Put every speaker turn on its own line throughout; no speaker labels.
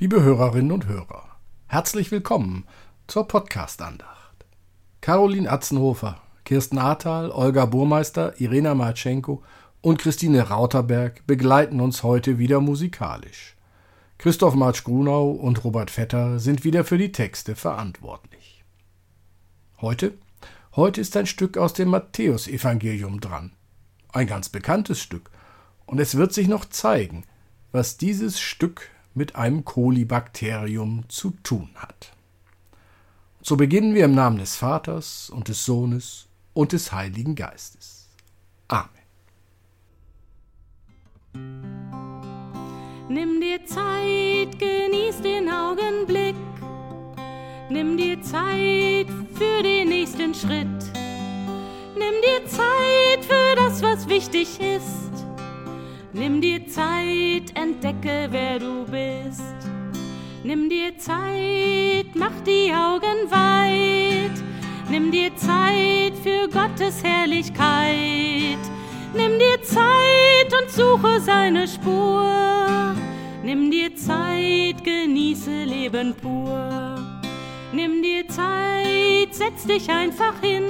Liebe Hörerinnen und Hörer, herzlich willkommen zur Podcast-Andacht. Caroline Atzenhofer, Kirsten Ahrtal, Olga Burmeister, Irena Marchenko und Christine Rauterberg begleiten uns heute wieder musikalisch. Christoph Marsch-Grunau und Robert Vetter sind wieder für die Texte verantwortlich. Heute? Heute ist ein Stück aus dem Matthäusevangelium dran. Ein ganz bekanntes Stück. Und es wird sich noch zeigen, was dieses Stück mit einem Kolibakterium zu tun hat. So beginnen wir im Namen des Vaters und des Sohnes und des Heiligen Geistes. Amen.
Nimm dir Zeit, genieß den Augenblick. Nimm dir Zeit für den nächsten Schritt. Nimm dir Zeit für das, was wichtig ist. Nimm dir Zeit, entdecke, wer du bist. Nimm dir Zeit, mach die Augen weit. Nimm dir Zeit für Gottes Herrlichkeit. Nimm dir Zeit und suche seine Spur. Nimm dir Zeit, genieße Leben pur. Nimm dir Zeit, setz dich einfach hin.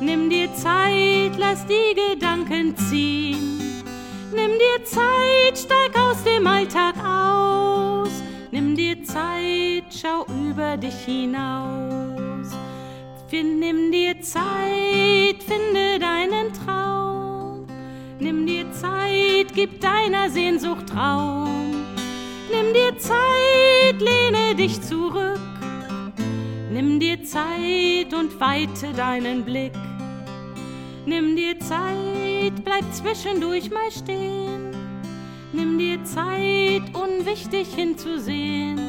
Nimm dir Zeit, lass die Gedanken ziehen. Nimm dir Zeit, steig aus dem Alltag aus. Nimm dir Zeit, schau über dich hinaus. Nimm dir Zeit, finde deinen Traum. Nimm dir Zeit, gib deiner Sehnsucht Raum. Nimm dir Zeit, lehne dich zurück. Nimm dir Zeit und weite deinen Blick. Nimm dir Zeit, bleib zwischendurch mal stehen. Nimm dir Zeit, unwichtig hinzusehen.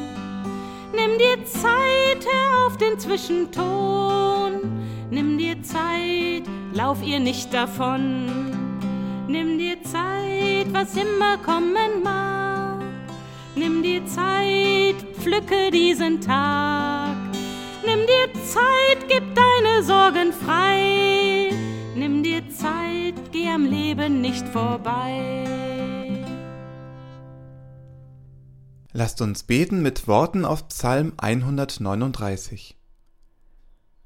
Nimm dir Zeit, hör auf den Zwischenton. Nimm dir Zeit, lauf ihr nicht davon. Nimm dir Zeit, was immer kommen mag. Nimm dir Zeit, pflücke diesen Tag. Nimm dir Zeit, gib deine Sorgen frei. Zeit, geh am Leben nicht vorbei.
Lasst uns beten mit Worten auf Psalm 139.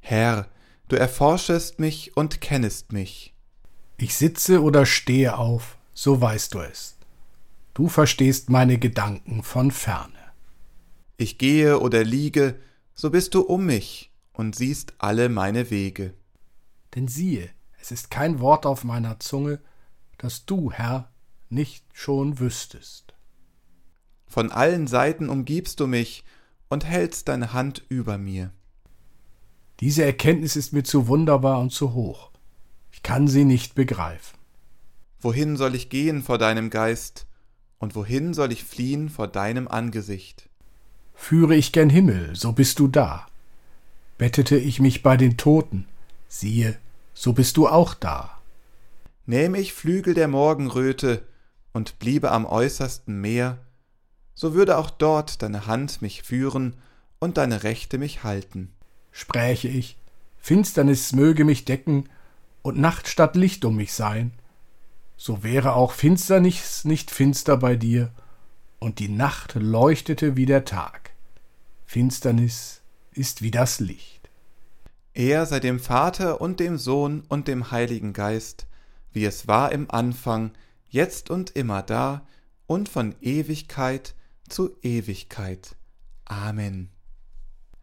Herr, du erforschest mich und kennest mich.
Ich sitze oder stehe auf, so weißt du es. Du verstehst meine Gedanken von ferne.
Ich gehe oder liege, so bist du um mich und siehst alle meine Wege.
Denn siehe, es ist kein Wort auf meiner Zunge, das du, Herr, nicht schon wüsstest.
Von allen Seiten umgibst du mich und hältst deine Hand über mir.
Diese Erkenntnis ist mir zu wunderbar und zu hoch. Ich kann sie nicht begreifen.
Wohin soll ich gehen vor deinem Geist, und wohin soll ich fliehen vor deinem Angesicht?
Führe ich gen Himmel, so bist du da. Bettete ich mich bei den Toten, siehe, so bist du auch da.
Nähme ich Flügel der Morgenröte und bliebe am äußersten Meer, so würde auch dort deine Hand mich führen und deine Rechte mich halten.
Spräche ich, Finsternis möge mich decken und Nacht statt Licht um mich sein, so wäre auch Finsternis nicht finster bei dir, und die Nacht leuchtete wie der Tag. Finsternis ist wie das Licht.
Er sei dem Vater und dem Sohn und dem Heiligen Geist, wie es war im Anfang, jetzt und immer da und von Ewigkeit zu Ewigkeit. Amen.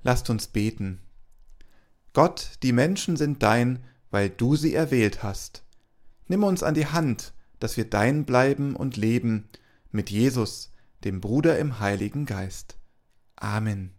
Lasst uns beten. Gott, die Menschen sind dein, weil du sie erwählt hast. Nimm uns an die Hand, dass wir dein bleiben und leben, mit Jesus, dem Bruder im Heiligen Geist. Amen.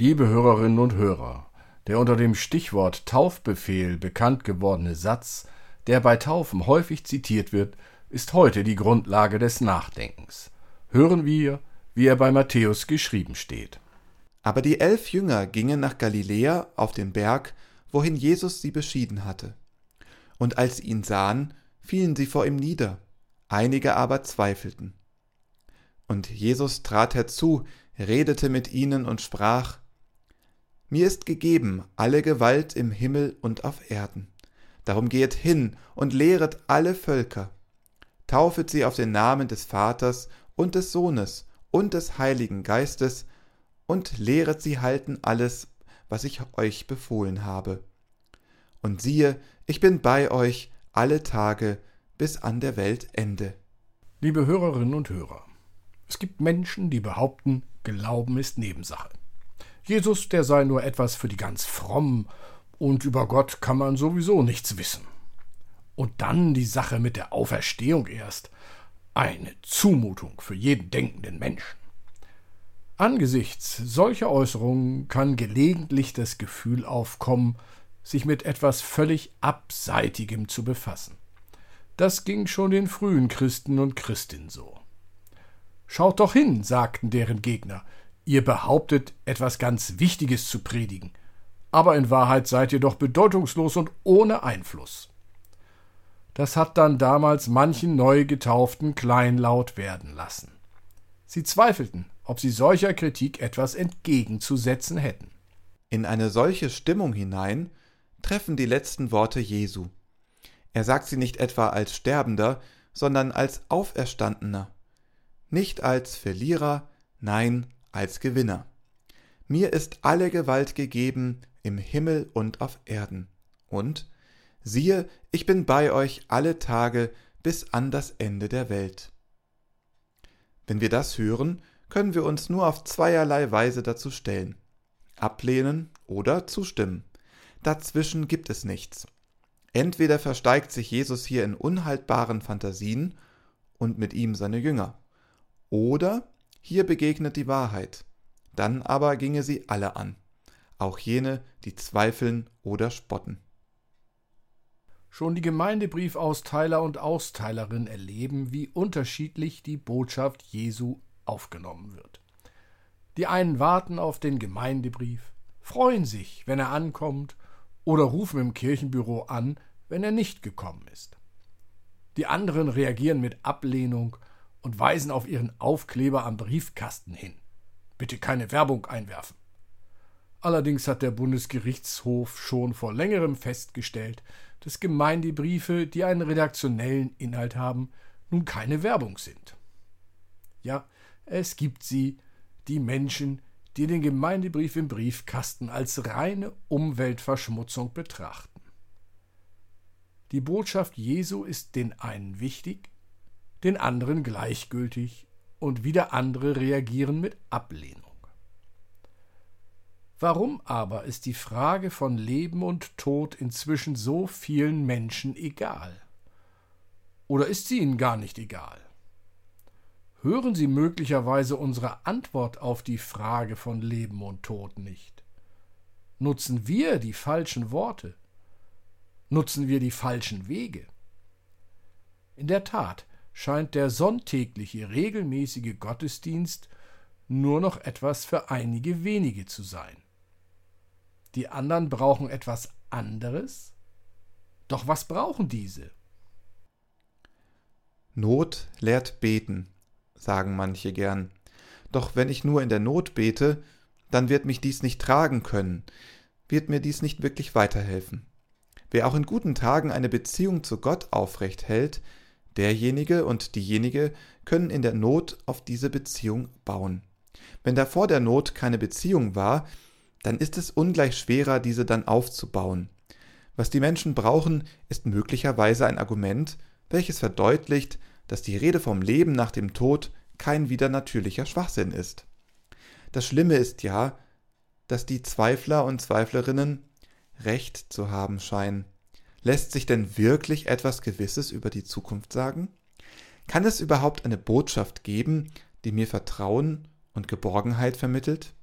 Liebe Hörerinnen und Hörer, der unter dem Stichwort Taufbefehl bekannt gewordene Satz, der bei Taufen häufig zitiert wird, ist heute die Grundlage des Nachdenkens. Hören wir, wie er bei Matthäus geschrieben steht.
Aber die elf Jünger gingen nach Galiläa auf den Berg, wohin Jesus sie beschieden hatte. Und als sie ihn sahen, fielen sie vor ihm nieder, einige aber zweifelten. Und Jesus trat herzu, redete mit ihnen und sprach, Mir ist gegeben alle Gewalt im Himmel und auf Erden. Darum gehet hin und lehret alle Völker, taufet sie auf den Namen des Vaters und des Sohnes und des Heiligen Geistes, und lehret sie halten alles, was ich euch befohlen habe. Und siehe, ich bin bei euch alle Tage bis an der Welt Ende.
Liebe Hörerinnen und Hörer, es gibt Menschen, die behaupten, Glauben ist Nebensache. Jesus, der sei nur etwas für die ganz frommen, und über Gott kann man sowieso nichts wissen. Und dann die Sache mit der Auferstehung erst. Eine Zumutung für jeden denkenden Menschen. Angesichts solcher Äußerungen kann gelegentlich das Gefühl aufkommen, sich mit etwas völlig Abseitigem zu befassen. Das ging schon den frühen Christen und Christinnen so. Schaut doch hin, sagten deren Gegner, ihr behauptet, etwas ganz Wichtiges zu predigen, aber in Wahrheit seid ihr doch bedeutungslos und ohne Einfluss. Das hat dann damals manchen neu getauften kleinlaut werden lassen. Sie zweifelten, ob sie solcher Kritik etwas entgegenzusetzen hätten.
In eine solche Stimmung hinein treffen die letzten Worte Jesu. Er sagt sie nicht etwa als Sterbender, sondern als Auferstandener. Nicht als Verlierer, nein, als Gewinner. Mir ist alle Gewalt gegeben im Himmel und auf Erden. Und siehe, ich bin bei euch alle Tage bis an das Ende der Welt. Wenn wir das hören, können wir uns nur auf zweierlei Weise dazu stellen. Ablehnen oder zustimmen. Dazwischen gibt es nichts. Entweder versteigt sich Jesus hier in unhaltbaren Fantasien und mit ihm seine Jünger, oder hier begegnet die Wahrheit, dann aber ginge sie alle an, auch jene, die zweifeln oder spotten.
Schon die Gemeindebriefausteiler und Austeilerinnen erleben, wie unterschiedlich die Botschaft Jesu aufgenommen wird. Die einen warten auf den Gemeindebrief, freuen sich, wenn er ankommt, oder rufen im Kirchenbüro an, wenn er nicht gekommen ist. Die anderen reagieren mit Ablehnung und weisen auf ihren Aufkleber am Briefkasten hin. Bitte keine Werbung einwerfen. Allerdings hat der Bundesgerichtshof schon vor längerem festgestellt, dass Gemeindebriefe, die einen redaktionellen Inhalt haben, nun keine Werbung sind. Ja, es gibt sie, die Menschen, die den Gemeindebrief im Briefkasten als reine Umweltverschmutzung betrachten. Die Botschaft Jesu ist den einen wichtig, den anderen gleichgültig und wieder andere reagieren mit Ablehnung. Warum aber ist die Frage von Leben und Tod inzwischen so vielen Menschen egal? Oder ist sie ihnen gar nicht egal? Hören Sie möglicherweise unsere Antwort auf die Frage von Leben und Tod nicht? Nutzen wir die falschen Worte? Nutzen wir die falschen Wege? In der Tat scheint der sonntägliche regelmäßige Gottesdienst nur noch etwas für einige wenige zu sein. Die anderen brauchen etwas anderes? Doch was brauchen diese?
Not lehrt beten, sagen manche gern. Doch wenn ich nur in der Not bete, dann wird mich dies nicht tragen können, wird mir dies nicht wirklich weiterhelfen. Wer auch in guten Tagen eine Beziehung zu Gott aufrecht hält, derjenige und diejenige können in der Not auf diese Beziehung bauen. Wenn da vor der Not keine Beziehung war, dann ist es ungleich schwerer, diese dann aufzubauen. Was die Menschen brauchen, ist möglicherweise ein Argument, welches verdeutlicht, dass die Rede vom Leben nach dem Tod kein widernatürlicher Schwachsinn ist. Das Schlimme ist ja, dass die Zweifler und Zweiflerinnen Recht zu haben scheinen. Lässt sich denn wirklich etwas Gewisses über die Zukunft sagen? Kann es überhaupt eine Botschaft geben, die mir Vertrauen und Geborgenheit vermittelt?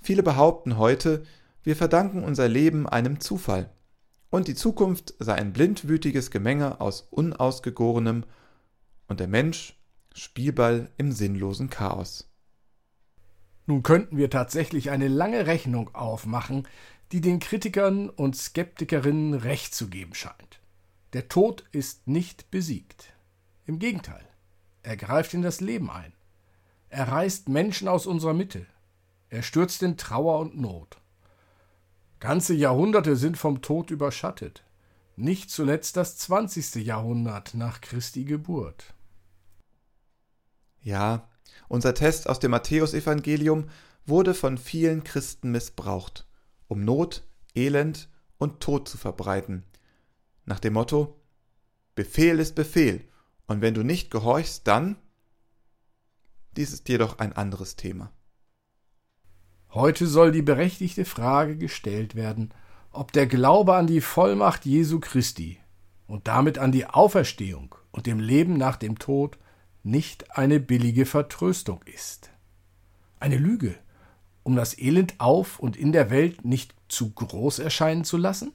Viele behaupten heute, wir verdanken unser Leben einem Zufall und die Zukunft sei ein blindwütiges Gemenge aus Unausgegorenem und der Mensch Spielball im sinnlosen Chaos.
Nun könnten wir tatsächlich eine lange Rechnung aufmachen, die den Kritikern und Skeptikerinnen recht zu geben scheint. Der Tod ist nicht besiegt. Im Gegenteil, er greift in das Leben ein. Er reißt Menschen aus unserer Mitte. Er stürzt in Trauer und Not. Ganze Jahrhunderte sind vom Tod überschattet. Nicht zuletzt das 20. Jahrhundert nach Christi Geburt.
Ja, unser Test aus dem Matthäusevangelium wurde von vielen Christen missbraucht, um Not, Elend und Tod zu verbreiten. Nach dem Motto Befehl ist Befehl, und wenn du nicht gehorchst, dann dies ist jedoch ein anderes Thema.
Heute soll die berechtigte Frage gestellt werden, ob der Glaube an die Vollmacht Jesu Christi und damit an die Auferstehung und dem Leben nach dem Tod nicht eine billige Vertröstung ist. Eine Lüge, um das Elend auf und in der Welt nicht zu groß erscheinen zu lassen?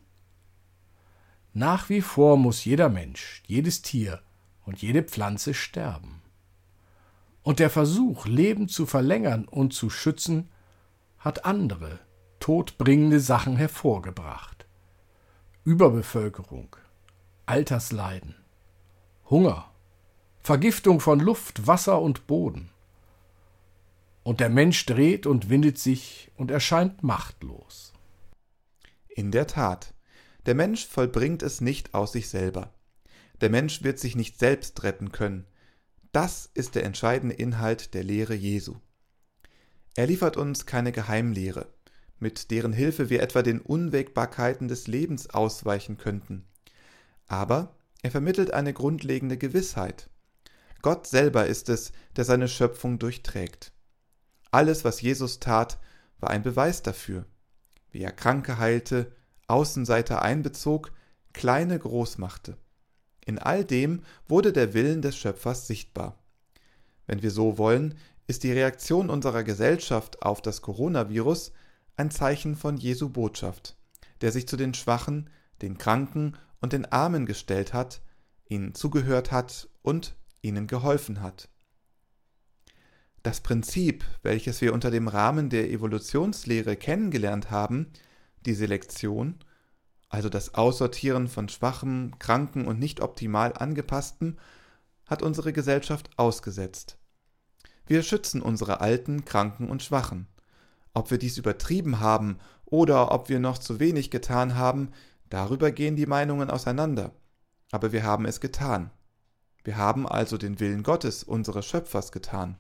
Nach wie vor muss jeder Mensch, jedes Tier und jede Pflanze sterben. Und der Versuch, Leben zu verlängern und zu schützen, hat andere, todbringende Sachen hervorgebracht. Überbevölkerung, Altersleiden, Hunger, Vergiftung von Luft, Wasser und Boden. Und der Mensch dreht und windet sich und erscheint machtlos.
In der Tat, der Mensch vollbringt es nicht aus sich selber. Der Mensch wird sich nicht selbst retten können. Das ist der entscheidende Inhalt der Lehre Jesu. Er liefert uns keine Geheimlehre, mit deren Hilfe wir etwa den Unwägbarkeiten des Lebens ausweichen könnten. Aber er vermittelt eine grundlegende Gewissheit. Gott selber ist es, der seine Schöpfung durchträgt. Alles, was Jesus tat, war ein Beweis dafür. Wie er Kranke heilte, Außenseiter einbezog, Kleine groß machte. In all dem wurde der Willen des Schöpfers sichtbar. Wenn wir so wollen, ist die Reaktion unserer Gesellschaft auf das Coronavirus ein Zeichen von Jesu Botschaft, der sich zu den Schwachen, den Kranken und den Armen gestellt hat, ihnen zugehört hat und ihnen geholfen hat. Das Prinzip, welches wir unter dem Rahmen der Evolutionslehre kennengelernt haben, die Selektion, also das Aussortieren von schwachem, kranken und nicht optimal angepassten, hat unsere Gesellschaft ausgesetzt. Wir schützen unsere Alten, Kranken und Schwachen. Ob wir dies übertrieben haben oder ob wir noch zu wenig getan haben, darüber gehen die Meinungen auseinander. Aber wir haben es getan. Wir haben also den Willen Gottes, unseres Schöpfers, getan.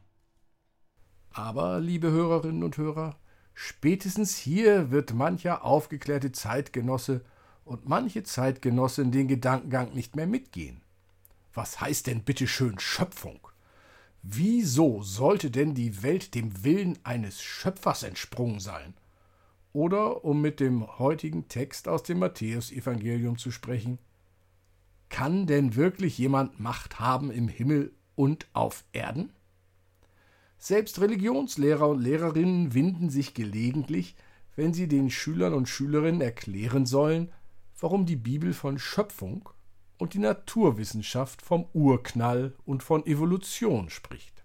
Aber, liebe Hörerinnen und Hörer, spätestens hier wird mancher aufgeklärte Zeitgenosse und manche Zeitgenossin den Gedankengang nicht mehr mitgehen. Was heißt denn bitte schön Schöpfung? Wieso sollte denn die Welt dem Willen eines Schöpfers entsprungen sein? Oder, um mit dem heutigen Text aus dem Matthäusevangelium zu sprechen, kann denn wirklich jemand Macht haben im Himmel und auf Erden? Selbst Religionslehrer und Lehrerinnen winden sich gelegentlich, wenn sie den Schülern und Schülerinnen erklären sollen, warum die Bibel von Schöpfung und die Naturwissenschaft vom Urknall und von Evolution spricht.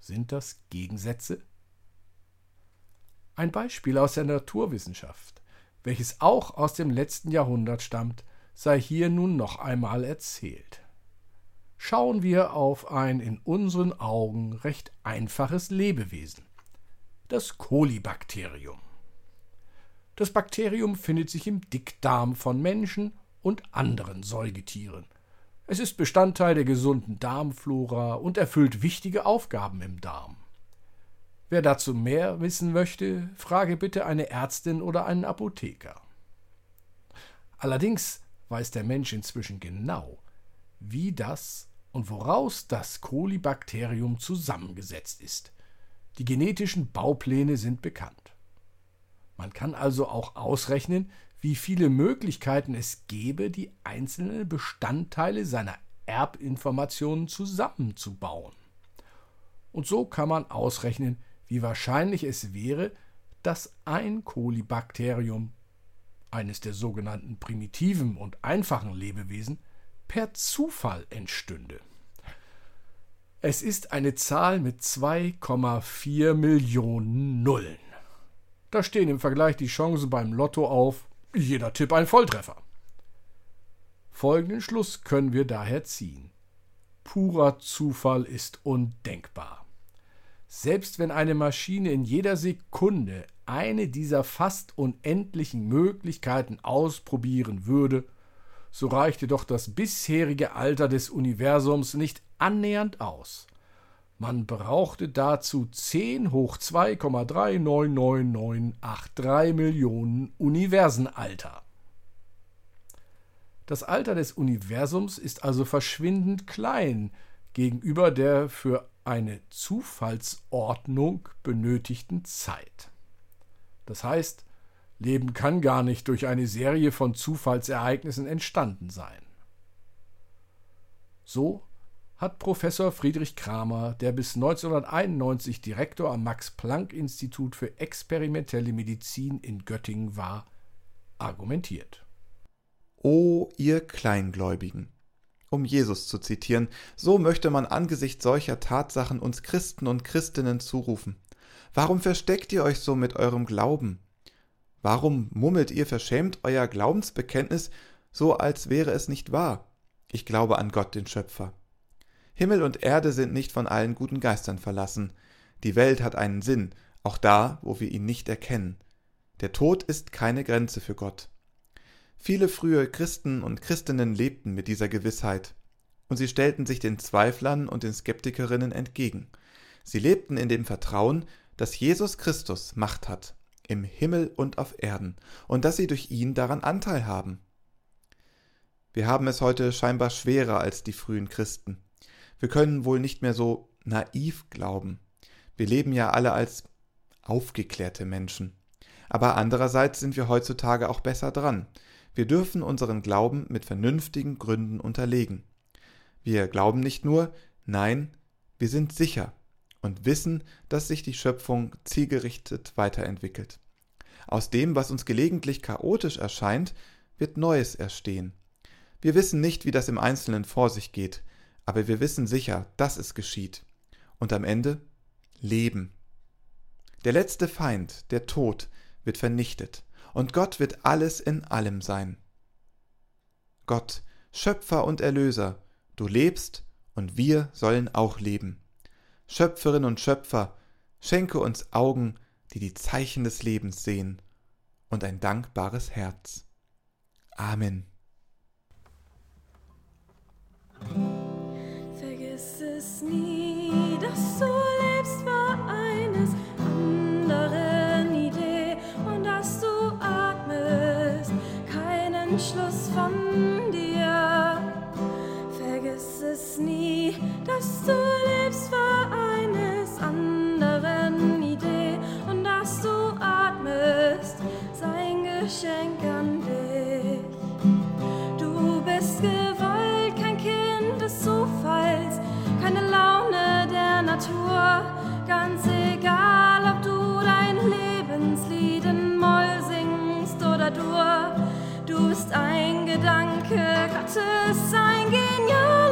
Sind das Gegensätze? Ein Beispiel aus der Naturwissenschaft, welches auch aus dem letzten Jahrhundert stammt, sei hier nun noch einmal erzählt. Schauen wir auf ein in unseren Augen recht einfaches Lebewesen, das Kolibakterium. Das Bakterium findet sich im Dickdarm von Menschen und anderen Säugetieren. Es ist Bestandteil der gesunden Darmflora und erfüllt wichtige Aufgaben im Darm. Wer dazu mehr wissen möchte, frage bitte eine Ärztin oder einen Apotheker. Allerdings weiß der Mensch inzwischen genau, wie das und woraus das Kolibakterium zusammengesetzt ist. Die genetischen Baupläne sind bekannt. Man kann also auch ausrechnen, wie viele Möglichkeiten es gäbe, die einzelnen Bestandteile seiner Erbinformationen zusammenzubauen. Und so kann man ausrechnen, wie wahrscheinlich es wäre, dass ein Kolibakterium, eines der sogenannten primitiven und einfachen Lebewesen, per Zufall entstünde. Es ist eine Zahl mit 2,4 Millionen Nullen. Da stehen im Vergleich die Chancen beim Lotto auf jeder Tipp ein Volltreffer. Folgenden Schluss können wir daher ziehen. Purer Zufall ist undenkbar. Selbst wenn eine Maschine in jeder Sekunde eine dieser fast unendlichen Möglichkeiten ausprobieren würde, so reichte doch das bisherige Alter des Universums nicht annähernd aus. Man brauchte dazu 10 hoch 2,39983 Millionen Universenalter. Das Alter des Universums ist also verschwindend klein gegenüber der für eine Zufallsordnung benötigten Zeit. Das heißt, Leben kann gar nicht durch eine Serie von Zufallsereignissen entstanden sein. So hat Professor Friedrich Kramer, der bis 1991 Direktor am Max-Planck-Institut für experimentelle Medizin in Göttingen war, argumentiert.
O ihr Kleingläubigen! Um Jesus zu zitieren, so möchte man angesichts solcher Tatsachen uns Christen und Christinnen zurufen. Warum versteckt ihr euch so mit eurem Glauben? Warum mummelt ihr verschämt euer Glaubensbekenntnis, so als wäre es nicht wahr? Ich glaube an Gott, den Schöpfer. Himmel und Erde sind nicht von allen guten Geistern verlassen. Die Welt hat einen Sinn, auch da, wo wir ihn nicht erkennen. Der Tod ist keine Grenze für Gott. Viele frühe Christen und Christinnen lebten mit dieser Gewissheit, und sie stellten sich den Zweiflern und den Skeptikerinnen entgegen. Sie lebten in dem Vertrauen, dass Jesus Christus Macht hat, im Himmel und auf Erden, und dass sie durch ihn daran Anteil haben. Wir haben es heute scheinbar schwerer als die frühen Christen. Wir können wohl nicht mehr so naiv glauben. Wir leben ja alle als aufgeklärte Menschen. Aber andererseits sind wir heutzutage auch besser dran. Wir dürfen unseren Glauben mit vernünftigen Gründen unterlegen. Wir glauben nicht nur, nein, wir sind sicher und wissen, dass sich die Schöpfung zielgerichtet weiterentwickelt. Aus dem, was uns gelegentlich chaotisch erscheint, wird Neues erstehen. Wir wissen nicht, wie das im Einzelnen vor sich geht, aber wir wissen sicher, dass es geschieht. Und am Ende Leben. Der letzte Feind, der Tod, wird vernichtet, und Gott wird alles in allem sein. Gott, Schöpfer und Erlöser, du lebst, und wir sollen auch leben. Schöpferin und Schöpfer, schenke uns Augen, die die Zeichen des Lebens sehen, und ein dankbares Herz. Amen.
nie, dass du Du bist ein Gedanke Gottes, ein genialer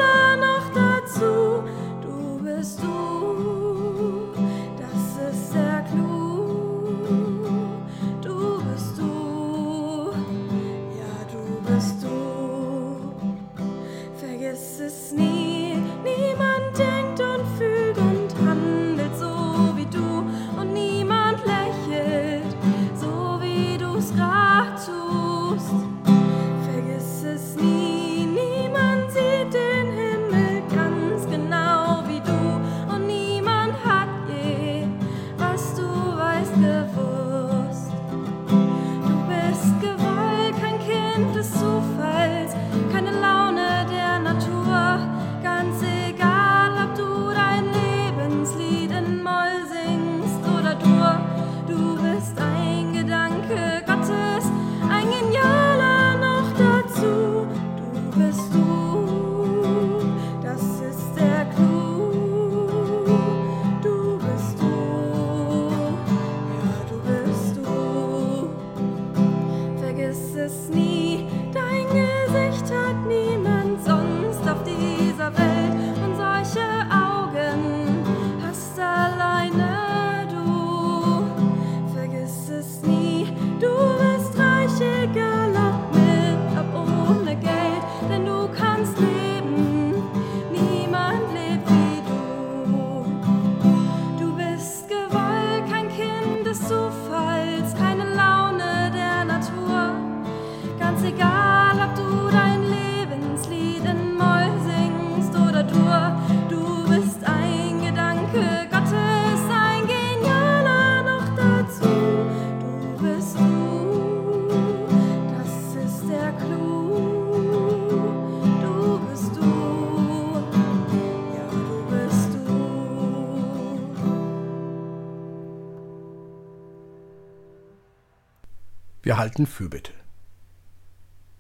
Wir halten Fürbitte.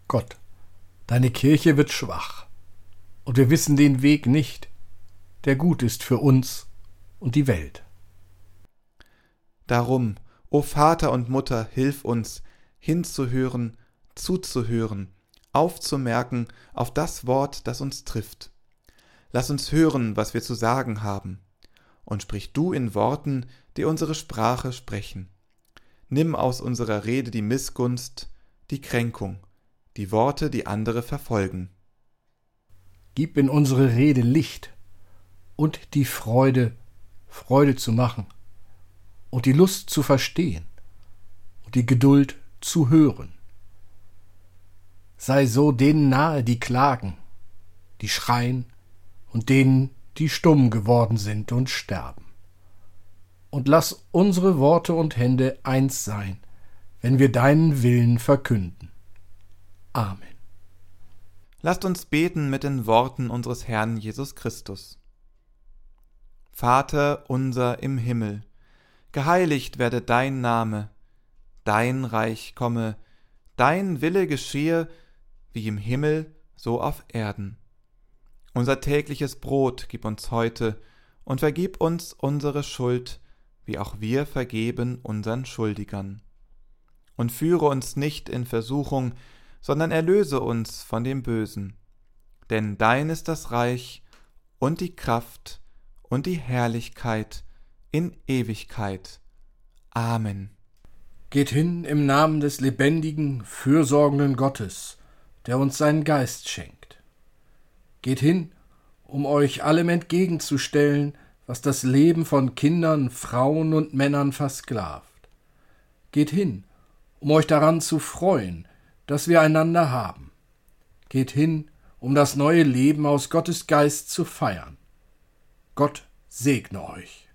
Gott, deine Kirche wird schwach, und wir wissen den Weg nicht, der gut ist für uns und die Welt.
Darum, o Vater und Mutter, hilf uns, hinzuhören, zuzuhören, aufzumerken auf das Wort, das uns trifft. Lass uns hören, was wir zu sagen haben, und sprich du in Worten, die unsere Sprache sprechen. Nimm aus unserer Rede die Missgunst, die Kränkung, die Worte, die andere verfolgen.
Gib in unsere Rede Licht und die Freude, Freude zu machen und die Lust zu verstehen und die Geduld zu hören. Sei so denen nahe, die klagen, die schreien und denen, die stumm geworden sind und sterben. Und lass unsere Worte und Hände eins sein, wenn wir deinen Willen verkünden. Amen.
Lasst uns beten mit den Worten unseres Herrn Jesus Christus. Vater unser im Himmel, geheiligt werde dein Name, dein Reich komme, dein Wille geschehe, wie im Himmel, so auf Erden. Unser tägliches Brot gib uns heute und vergib uns unsere Schuld, wie auch wir vergeben unseren Schuldigern. Und führe uns nicht in Versuchung, sondern erlöse uns von dem Bösen. Denn dein ist das Reich und die Kraft und die Herrlichkeit in Ewigkeit. Amen.
Geht hin im Namen des lebendigen, fürsorgenden Gottes, der uns seinen Geist schenkt. Geht hin, um euch allem entgegenzustellen, was das Leben von Kindern, Frauen und Männern versklavt. Geht hin, um euch daran zu freuen, dass wir einander haben. Geht hin, um das neue Leben aus Gottes Geist zu feiern. Gott segne euch.